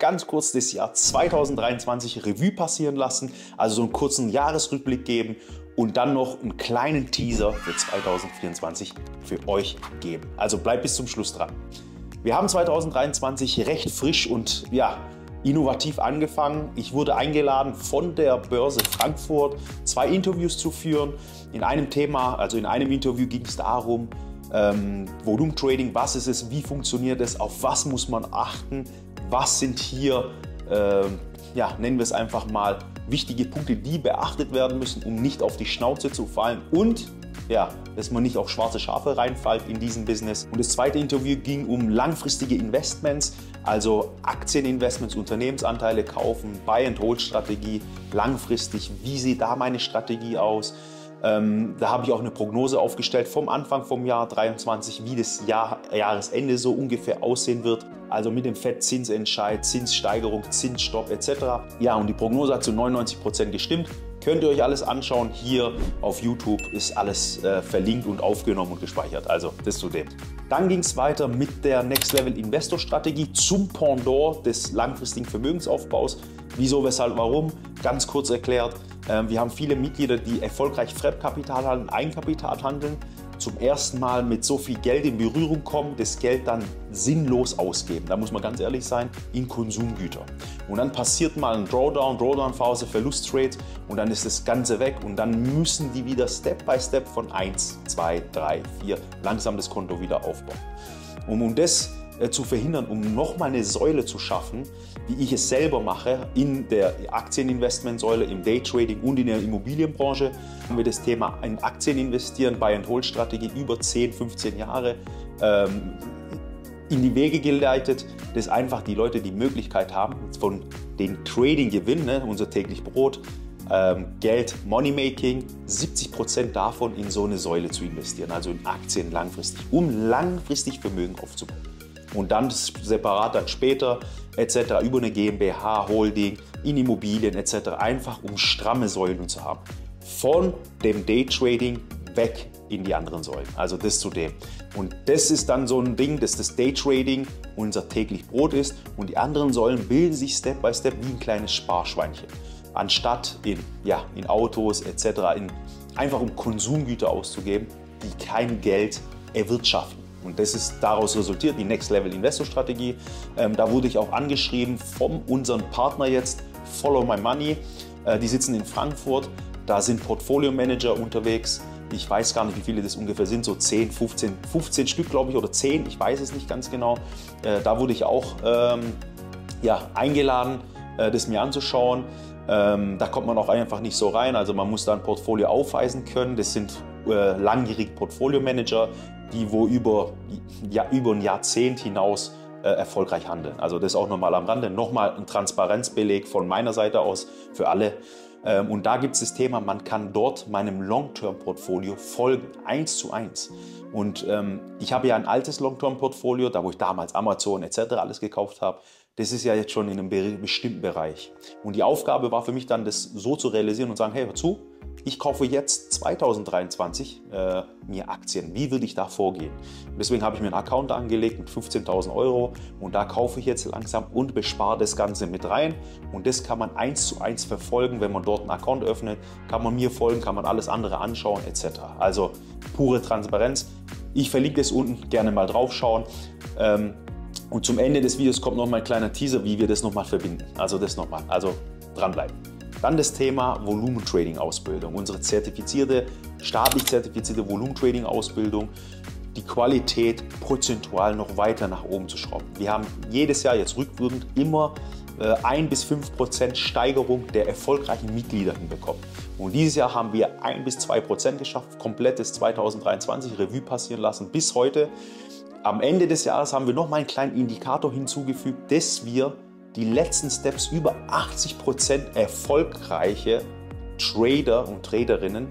ganz kurz das Jahr 2023 Revue passieren lassen, also so einen kurzen Jahresrückblick geben und dann noch einen kleinen Teaser für 2024 für euch geben. Also bleibt bis zum Schluss dran. Wir haben 2023 recht frisch und ja, innovativ angefangen. Ich wurde eingeladen von der Börse Frankfurt, zwei Interviews zu führen. In einem Thema, also in einem Interview ging es darum, ähm, Volumentrading, was ist es, wie funktioniert es, auf was muss man achten, was sind hier, äh, ja, nennen wir es einfach mal, wichtige Punkte, die beachtet werden müssen, um nicht auf die Schnauze zu fallen und ja, dass man nicht auf schwarze Schafe reinfällt in diesem Business. Und das zweite Interview ging um langfristige Investments, also Aktieninvestments, Unternehmensanteile kaufen, Buy-and-Hold-Strategie, langfristig. Wie sieht da meine Strategie aus? Ähm, da habe ich auch eine Prognose aufgestellt vom Anfang vom Jahr 2023, wie das Jahr, Jahresende so ungefähr aussehen wird. Also mit dem FED-Zinsentscheid, Zinssteigerung, Zinsstopp etc. Ja, und die Prognose hat zu 99 Prozent gestimmt. Könnt ihr euch alles anschauen. Hier auf YouTube ist alles äh, verlinkt und aufgenommen und gespeichert. Also das zu dem. Dann ging es weiter mit der Next Level Investor Strategie zum Pendant des langfristigen Vermögensaufbaus. Wieso, weshalb, warum? Ganz kurz erklärt. Äh, wir haben viele Mitglieder, die erfolgreich Fremdkapital handeln, Eigenkapital handeln zum ersten Mal mit so viel Geld in Berührung kommen, das Geld dann sinnlos ausgeben. Da muss man ganz ehrlich sein, in Konsumgüter. Und dann passiert mal ein Drawdown, Drawdown-Phase, Verlustrate und dann ist das Ganze weg und dann müssen die wieder Step by Step von 1, 2, 3, 4 langsam das Konto wieder aufbauen. Und um das äh, zu verhindern, um nochmal eine Säule zu schaffen, wie ich es selber mache, in der Aktieninvestmentsäule, im Daytrading und in der Immobilienbranche, haben wir das Thema in Aktien investieren, Buy-and-Hold-Strategie über 10, 15 Jahre ähm, in die Wege geleitet, dass einfach die Leute die Möglichkeit haben, von den Trading-Gewinn, ne, unser täglich Brot, ähm, Geld, Moneymaking, 70% davon in so eine Säule zu investieren, also in Aktien langfristig, um langfristig Vermögen aufzubauen und dann separat dann später etc. über eine GmbH, Holding, in Immobilien etc. einfach um stramme Säulen zu haben. Von dem Daytrading weg in die anderen Säulen. Also das zu dem. Und das ist dann so ein Ding, dass das Daytrading unser täglich Brot ist und die anderen Säulen bilden sich Step by Step wie ein kleines Sparschweinchen. Anstatt in, ja, in Autos etc. In, einfach um Konsumgüter auszugeben, die kein Geld erwirtschaften. Und das ist daraus resultiert, die Next Level Investor Strategie. Ähm, da wurde ich auch angeschrieben von unserem Partner jetzt, Follow My Money. Äh, die sitzen in Frankfurt. Da sind Portfolio Manager unterwegs. Ich weiß gar nicht, wie viele das ungefähr sind, so 10, 15, 15 Stück, glaube ich, oder 10, ich weiß es nicht ganz genau. Äh, da wurde ich auch ähm, ja, eingeladen, äh, das mir anzuschauen. Ähm, da kommt man auch einfach nicht so rein. Also man muss da ein Portfolio aufweisen können. Das sind äh, langjährige Portfolio-Manager, die wo über, ja, über ein Jahrzehnt hinaus äh, erfolgreich handeln. Also das auch nochmal am Rande. Nochmal ein Transparenzbeleg von meiner Seite aus für alle. Ähm, und da gibt es das Thema, man kann dort meinem Long-Term-Portfolio folgen, eins zu eins. Und ähm, ich habe ja ein altes Long-Term-Portfolio, da wo ich damals Amazon etc. alles gekauft habe. Das ist ja jetzt schon in einem bestimmten Bereich. Und die Aufgabe war für mich dann, das so zu realisieren und sagen, hey, hör zu, ich kaufe jetzt 2023 äh, mir Aktien. Wie würde ich da vorgehen? Deswegen habe ich mir einen Account angelegt mit 15.000 Euro und da kaufe ich jetzt langsam und bespare das Ganze mit rein. Und das kann man eins zu eins verfolgen, wenn man dort einen Account öffnet. Kann man mir folgen, kann man alles andere anschauen etc. Also pure Transparenz. Ich verlinke es unten, gerne mal draufschauen. Ähm, und zum Ende des Videos kommt noch mal ein kleiner Teaser, wie wir das nochmal verbinden. Also das nochmal. Also dranbleiben. Dann das Thema Volumentrading-Ausbildung. Unsere zertifizierte, staatlich zertifizierte Volumentrading-Ausbildung, die Qualität prozentual noch weiter nach oben zu schrauben. Wir haben jedes Jahr jetzt rückwirkend immer äh, 1 bis 5 Prozent Steigerung der erfolgreichen Mitglieder hinbekommen. Und dieses Jahr haben wir 1 bis 2 Prozent geschafft, komplettes 2023 Revue passieren lassen bis heute. Am Ende des Jahres haben wir noch mal einen kleinen Indikator hinzugefügt, dass wir die letzten Steps über 80% erfolgreiche Trader und Traderinnen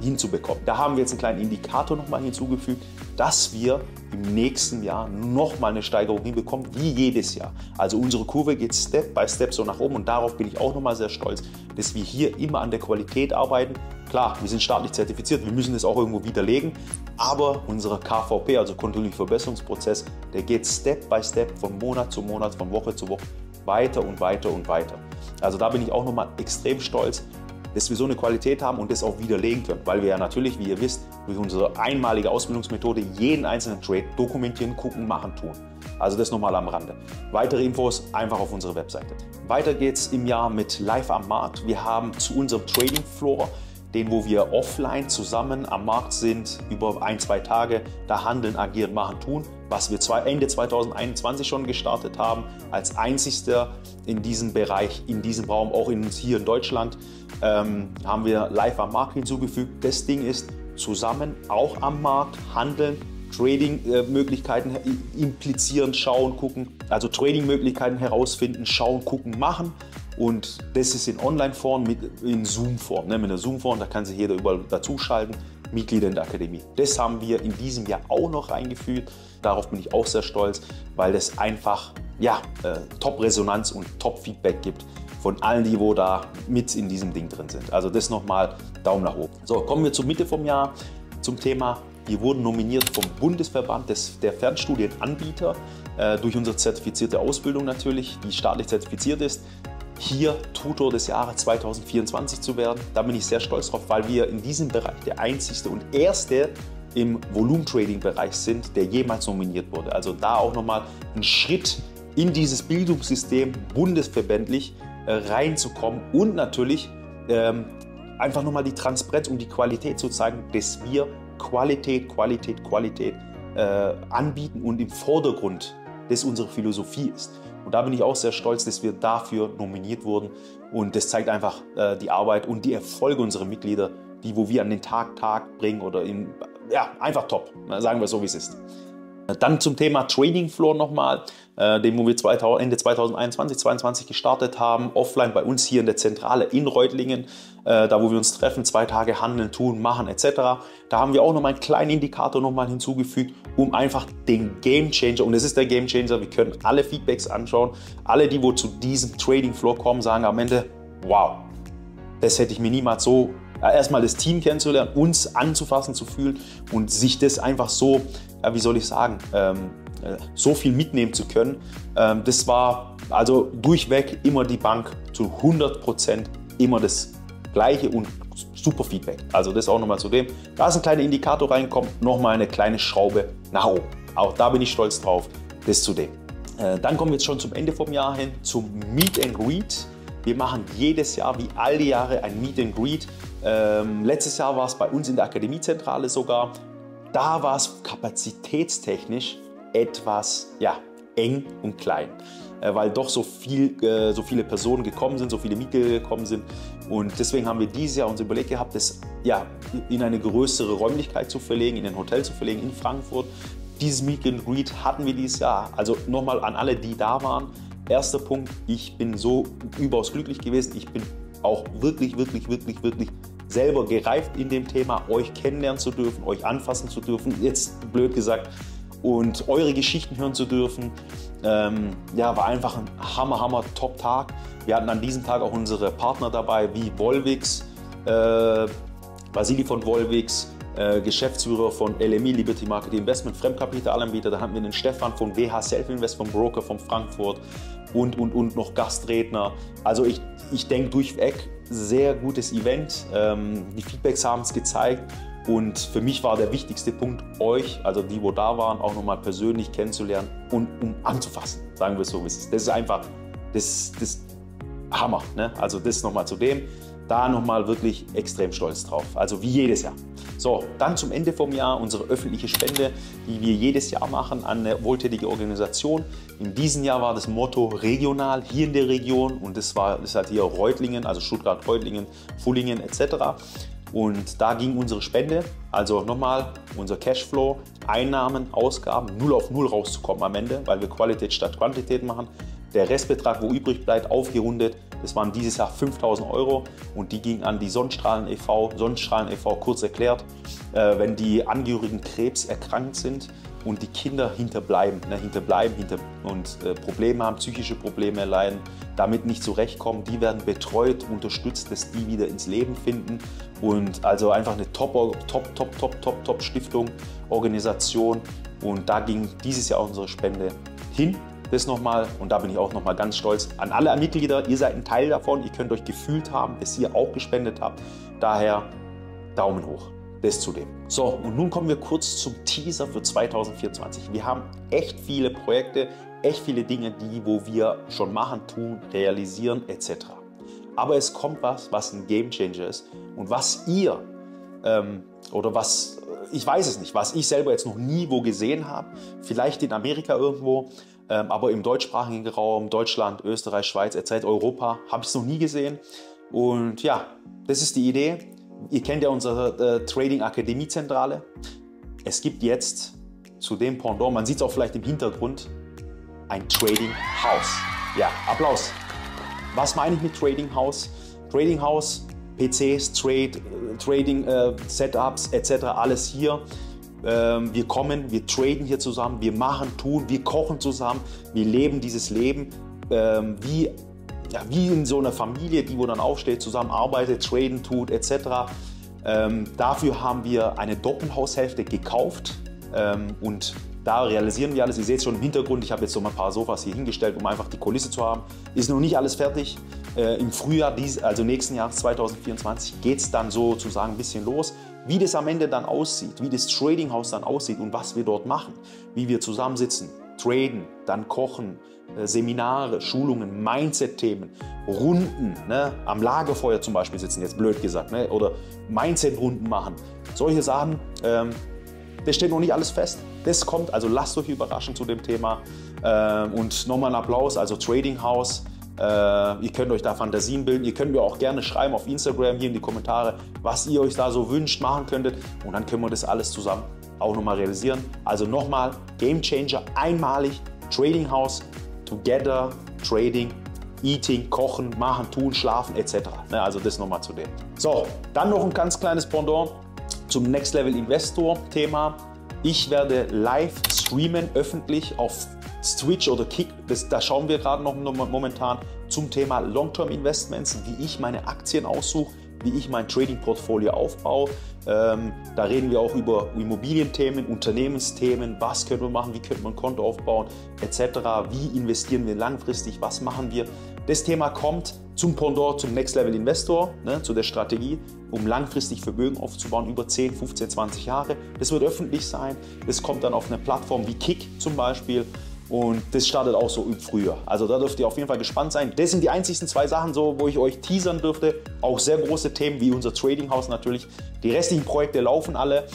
hinzubekommen. Da haben wir jetzt einen kleinen Indikator nochmal hinzugefügt, dass wir im nächsten Jahr nochmal eine Steigerung hinbekommen, wie jedes Jahr. Also unsere Kurve geht Step by Step so nach oben und darauf bin ich auch nochmal sehr stolz, dass wir hier immer an der Qualität arbeiten. Klar, wir sind staatlich zertifiziert, wir müssen das auch irgendwo widerlegen, aber unser KVP, also kontinuierlicher Verbesserungsprozess, der geht Step by Step von Monat zu Monat, von Woche zu Woche weiter und weiter und weiter. Also da bin ich auch nochmal extrem stolz, dass wir so eine Qualität haben und das auch widerlegen können, weil wir ja natürlich, wie ihr wisst, durch unsere einmalige Ausbildungsmethode jeden einzelnen Trade dokumentieren, gucken, machen, tun. Also das nochmal am Rande. Weitere Infos einfach auf unsere Webseite. Weiter geht's im Jahr mit Live am Markt. Wir haben zu unserem Trading Floor den, wo wir offline zusammen am Markt sind, über ein, zwei Tage, da handeln, agieren, machen, tun, was wir Ende 2021 schon gestartet haben, als einzigster in diesem Bereich, in diesem Raum, auch in, hier in Deutschland, ähm, haben wir live am Markt hinzugefügt. Das Ding ist zusammen auch am Markt handeln, Trading-Möglichkeiten implizieren, schauen, gucken, also Trading-Möglichkeiten herausfinden, schauen, gucken, machen und das ist in Online-Form, in Zoom-Form. Ne? Mit einer Zoom-Form, da kann sich jeder überall dazuschalten. Mitglieder in der Akademie. Das haben wir in diesem Jahr auch noch eingeführt. Darauf bin ich auch sehr stolz, weil das einfach ja, äh, Top-Resonanz und Top-Feedback gibt von allen, die wo da mit in diesem Ding drin sind. Also das nochmal Daumen nach oben. So, kommen wir zur Mitte vom Jahr zum Thema. Wir wurden nominiert vom Bundesverband des, der Fernstudienanbieter äh, durch unsere zertifizierte Ausbildung natürlich, die staatlich zertifiziert ist hier Tutor des Jahres 2024 zu werden. Da bin ich sehr stolz drauf, weil wir in diesem Bereich der einzigste und erste im Volumentrading-Bereich sind, der jemals nominiert wurde. Also da auch nochmal ein Schritt in dieses Bildungssystem bundesverbändlich reinzukommen und natürlich ähm, einfach nochmal die Transparenz und die Qualität zu zeigen, dass wir Qualität, Qualität, Qualität äh, anbieten und im Vordergrund das unsere Philosophie ist. Und da bin ich auch sehr stolz, dass wir dafür nominiert wurden. Und das zeigt einfach äh, die Arbeit und die Erfolge unserer Mitglieder, die wo wir an den Tag Tag bringen oder in, ja, einfach top. Sagen wir so, wie es ist. Dann zum Thema Trading Floor nochmal, äh, den wo wir 2000, Ende 2021, 2022 gestartet haben, offline bei uns hier in der Zentrale in Reutlingen, äh, da wo wir uns treffen, zwei Tage handeln, tun, machen etc. Da haben wir auch nochmal einen kleinen Indikator nochmal hinzugefügt, um einfach den Game Changer, und es ist der Game Changer, wir können alle Feedbacks anschauen, alle die, wo zu diesem Trading Floor kommen, sagen am Ende, wow, das hätte ich mir niemals so erstmal das Team kennenzulernen, uns anzufassen, zu fühlen und sich das einfach so, wie soll ich sagen, ähm, äh, so viel mitnehmen zu können. Ähm, das war also durchweg immer die Bank zu 100 Prozent immer das gleiche und super Feedback. Also das auch nochmal zu dem. Da ist ein kleiner Indikator reingekommen, nochmal eine kleine Schraube nach oben. Auch da bin ich stolz drauf. Das zu dem. Äh, dann kommen wir jetzt schon zum Ende vom Jahr hin zum Meet and Greet. Wir machen jedes Jahr, wie all die Jahre, ein Meet and Greet. Ähm, letztes Jahr war es bei uns in der Akademiezentrale sogar. Da war es kapazitätstechnisch etwas ja, eng und klein, äh, weil doch so, viel, äh, so viele Personen gekommen sind, so viele Mitglieder gekommen sind. Und deswegen haben wir dieses Jahr uns überlegt gehabt, das ja, in eine größere Räumlichkeit zu verlegen, in ein Hotel zu verlegen in Frankfurt. Dieses Meet and Greet hatten wir dieses Jahr. Also nochmal an alle, die da waren. Erster Punkt, ich bin so überaus glücklich gewesen. Ich bin auch wirklich, wirklich, wirklich, wirklich selber gereift in dem Thema, euch kennenlernen zu dürfen, euch anfassen zu dürfen, jetzt blöd gesagt, und eure Geschichten hören zu dürfen. Ähm, ja, war einfach ein hammer, hammer Top-Tag. Wir hatten an diesem Tag auch unsere Partner dabei, wie Volvix, äh, Vasili von Volvix, äh, Geschäftsführer von LMI, Liberty Market Investment, Fremdkapitalanbieter. Da hatten wir den Stefan von WH Self Invest, vom Broker von Frankfurt und, und, und noch Gastredner. Also ich, ich denke durchweg sehr gutes Event. Ähm, die Feedbacks haben es gezeigt. Und für mich war der wichtigste Punkt, euch, also die, wo da waren, auch nochmal persönlich kennenzulernen und um anzufassen. Sagen wir es so, wie es ist. Das ist einfach, das, das Hammer. Ne? Also das nochmal zu dem. Da nochmal wirklich extrem stolz drauf. Also wie jedes Jahr. So, dann zum Ende vom Jahr unsere öffentliche Spende, die wir jedes Jahr machen an eine wohltätige Organisation. In diesem Jahr war das Motto regional, hier in der Region und das war das hat hier Reutlingen, also Stuttgart, Reutlingen, Fullingen etc. Und da ging unsere Spende, also nochmal unser Cashflow, Einnahmen, Ausgaben, 0 auf 0 rauszukommen am Ende, weil wir Qualität statt Quantität machen. Der Restbetrag, wo übrig bleibt, aufgerundet, Das waren dieses Jahr 5000 Euro und die gingen an die Sonnenstrahlen e.V. Sonnenstrahlen e.V. kurz erklärt, äh, wenn die Angehörigen Krebs erkrankt sind und die Kinder hinterbleiben, ne, hinterbleiben hinter, und äh, Probleme haben, psychische Probleme erleiden, damit nicht zurechtkommen, die werden betreut, unterstützt, dass die wieder ins Leben finden und also einfach eine top, top, top, top, top, top Stiftung, Organisation und da ging dieses Jahr unsere Spende hin. Das nochmal und da bin ich auch nochmal ganz stolz an alle Mitglieder. Ihr seid ein Teil davon. Ihr könnt euch gefühlt haben, dass ihr auch gespendet habt. Daher Daumen hoch. Das zudem. So, und nun kommen wir kurz zum Teaser für 2024. Wir haben echt viele Projekte, echt viele Dinge, die, wo wir schon machen, tun, realisieren etc. Aber es kommt was, was ein Game Changer ist und was ihr ähm, oder was ich weiß es nicht, was ich selber jetzt noch nie wo gesehen habe. Vielleicht in Amerika irgendwo, aber im deutschsprachigen Raum, Deutschland, Österreich, Schweiz, etc., Europa, habe ich es noch nie gesehen. Und ja, das ist die Idee. Ihr kennt ja unsere äh, Trading Akademie Zentrale. Es gibt jetzt zu dem Pendant, man sieht es auch vielleicht im Hintergrund, ein Trading House. Ja, Applaus. Was meine ich mit Trading House? Trading House PCs, Trade, Trading äh, Setups etc. alles hier. Ähm, wir kommen, wir traden hier zusammen, wir machen, tun, wir kochen zusammen, wir leben dieses Leben ähm, wie, ja, wie in so einer Familie, die wo dann aufsteht, zusammen arbeitet, traden tut etc. Ähm, dafür haben wir eine Doppelhaushälfte gekauft ähm, und da realisieren wir alles. Ihr seht es schon im Hintergrund, ich habe jetzt so mal ein paar Sofas hier hingestellt, um einfach die Kulisse zu haben. Ist noch nicht alles fertig. Äh, Im Frühjahr, dies, also nächsten Jahres 2024, geht es dann sozusagen ein bisschen los. Wie das am Ende dann aussieht, wie das Trading House dann aussieht und was wir dort machen, wie wir zusammensitzen, traden, dann kochen, äh, Seminare, Schulungen, Mindset-Themen, Runden, ne? am Lagerfeuer zum Beispiel sitzen, jetzt blöd gesagt, ne? oder Mindset-Runden machen. Solche Sachen, ähm, das steht noch nicht alles fest. Das kommt, also lasst euch überraschen zu dem Thema. Ähm, und nochmal ein Applaus, also Trading House äh, ihr könnt euch da Fantasien bilden. Ihr könnt mir auch gerne schreiben auf Instagram hier in die Kommentare, was ihr euch da so wünscht, machen könntet. Und dann können wir das alles zusammen auch nochmal realisieren. Also nochmal, Game Changer, einmalig, Trading House, Together, Trading, Eating, Kochen, Machen, Tun, Schlafen etc. Ne, also das nochmal zu dem. So, dann noch ein ganz kleines Pendant zum Next Level Investor Thema. Ich werde live streamen, öffentlich auf Switch oder Kick, das, da schauen wir gerade noch momentan zum Thema Long-Term Investments, wie ich meine Aktien aussuche, wie ich mein Trading-Portfolio aufbaue. Ähm, da reden wir auch über Immobilienthemen, Unternehmensthemen, was können wir machen, wie könnte man ein Konto aufbauen, etc. Wie investieren wir langfristig, was machen wir. Das Thema kommt zum Pendant, zum Next Level Investor, ne, zu der Strategie, um langfristig Vermögen aufzubauen über 10, 15, 20 Jahre. Das wird öffentlich sein. Das kommt dann auf eine Plattform wie Kick zum Beispiel. Und das startet auch so im Frühjahr. Also da dürft ihr auf jeden Fall gespannt sein. Das sind die einzigsten zwei Sachen, so, wo ich euch teasern dürfte. Auch sehr große Themen wie unser Trading House natürlich. Die restlichen Projekte laufen alle.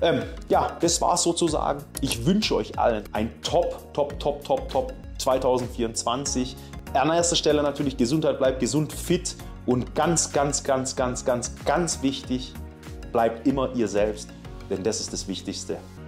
Ähm, ja, das war's sozusagen. Ich wünsche euch allen ein Top, Top, Top, Top, Top 2024. An erster Stelle natürlich Gesundheit, bleibt gesund, fit und ganz, ganz, ganz, ganz, ganz, ganz wichtig, bleibt immer ihr selbst, denn das ist das Wichtigste.